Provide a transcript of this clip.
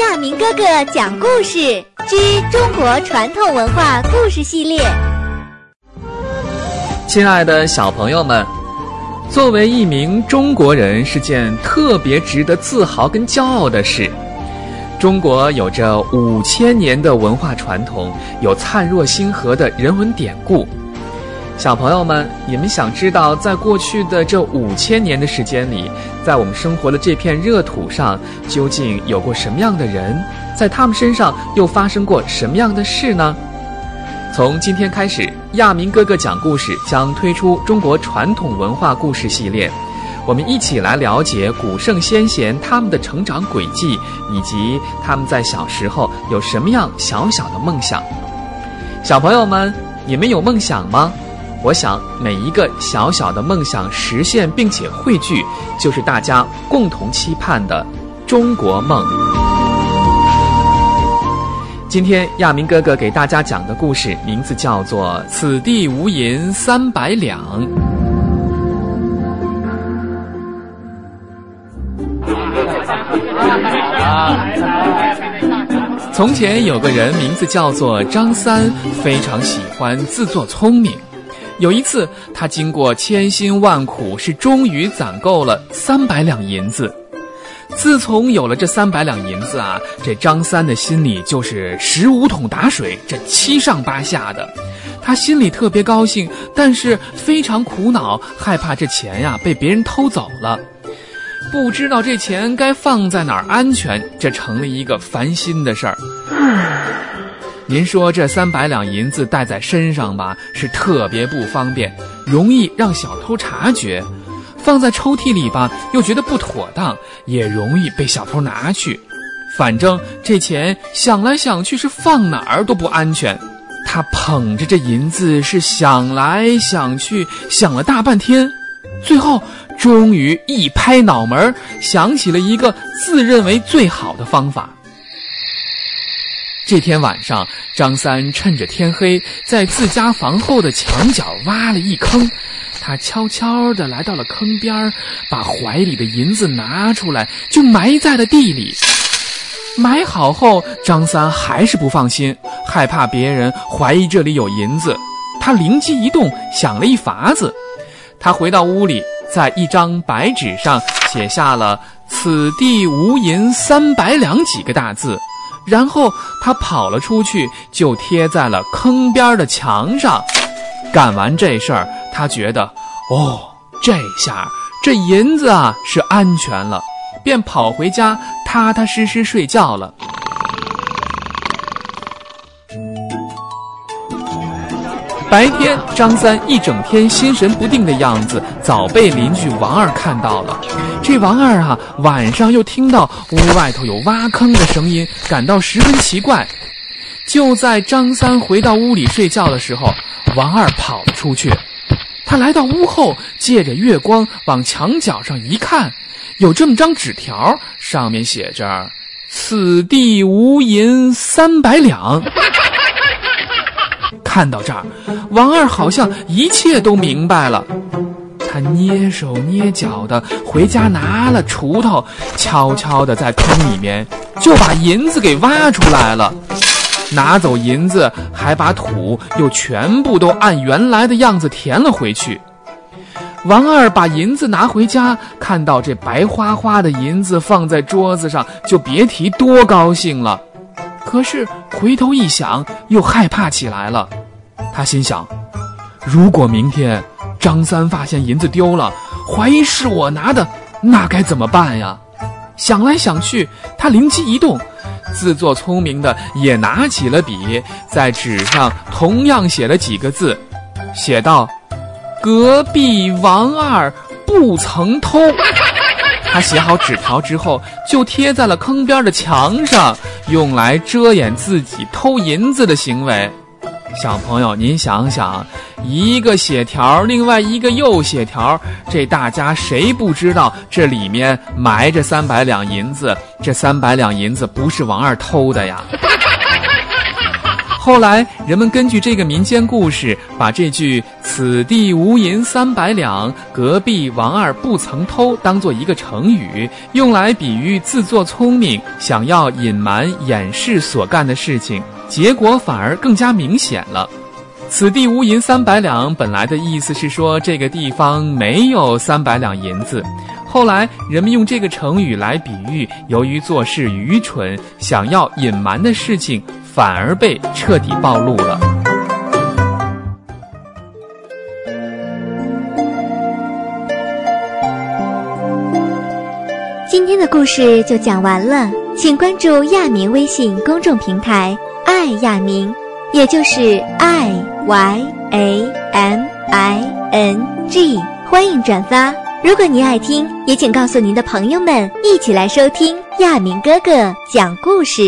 亚明哥哥讲故事之中国传统文化故事系列。亲爱的小朋友们，作为一名中国人是件特别值得自豪跟骄傲的事。中国有着五千年的文化传统，有灿若星河的人文典故。小朋友们，你们想知道，在过去的这五千年的时间里，在我们生活的这片热土上，究竟有过什么样的人？在他们身上又发生过什么样的事呢？从今天开始，亚明哥哥讲故事将推出中国传统文化故事系列，我们一起来了解古圣先贤他们的成长轨迹，以及他们在小时候有什么样小小的梦想。小朋友们，你们有梦想吗？我想，每一个小小的梦想实现并且汇聚，就是大家共同期盼的中国梦。今天亚明哥哥给大家讲的故事名字叫做《此地无银三百两》。从前有个人，名字叫做张三，非常喜欢自作聪明。有一次，他经过千辛万苦，是终于攒够了三百两银子。自从有了这三百两银子啊，这张三的心里就是十五桶打水，这七上八下的。他心里特别高兴，但是非常苦恼，害怕这钱呀被别人偷走了，不知道这钱该放在哪儿安全，这成了一个烦心的事儿。您说这三百两银子带在身上吧，是特别不方便，容易让小偷察觉；放在抽屉里吧，又觉得不妥当，也容易被小偷拿去。反正这钱想来想去是放哪儿都不安全。他捧着这银子是想来想去，想了大半天，最后终于一拍脑门，想起了一个自认为最好的方法。这天晚上，张三趁着天黑，在自家房后的墙角挖了一坑。他悄悄地来到了坑边，把怀里的银子拿出来，就埋在了地里。埋好后，张三还是不放心，害怕别人怀疑这里有银子。他灵机一动，想了一法子。他回到屋里，在一张白纸上写下了“此地无银三百两”几个大字。然后他跑了出去，就贴在了坑边的墙上。干完这事儿，他觉得，哦，这下这银子啊是安全了，便跑回家，踏踏实实睡觉了。白天，张三一整天心神不定的样子，早被邻居王二看到了。这王二啊，晚上又听到屋外头有挖坑的声音，感到十分奇怪。就在张三回到屋里睡觉的时候，王二跑了出去。他来到屋后，借着月光往墙角上一看，有这么张纸条，上面写着：“此地无银三百两。”看到这儿，王二好像一切都明白了。他捏手捏脚的回家拿了锄头，悄悄的在坑里面就把银子给挖出来了。拿走银子，还把土又全部都按原来的样子填了回去。王二把银子拿回家，看到这白花花的银子放在桌子上，就别提多高兴了。可是回头一想，又害怕起来了。他心想：如果明天张三发现银子丢了，怀疑是我拿的，那该怎么办呀？想来想去，他灵机一动，自作聪明的也拿起了笔，在纸上同样写了几个字，写道：“隔壁王二不曾偷。”他写好纸条之后，就贴在了坑边的墙上，用来遮掩自己偷银子的行为。小朋友，您想想，一个写条，另外一个又写条，这大家谁不知道这里面埋着三百两银子？这三百两银子不是王二偷的呀。后来，人们根据这个民间故事，把这句“此地无银三百两，隔壁王二不曾偷”当做一个成语，用来比喻自作聪明，想要隐瞒掩饰所干的事情，结果反而更加明显了。“此地无银三百两”本来的意思是说这个地方没有三百两银子，后来人们用这个成语来比喻，由于做事愚蠢，想要隐瞒的事情。反而被彻底暴露了。今天的故事就讲完了，请关注亚明微信公众平台“爱亚明”，也就是 “i y a m i n g”，欢迎转发。如果您爱听，也请告诉您的朋友们，一起来收听亚明哥哥讲故事。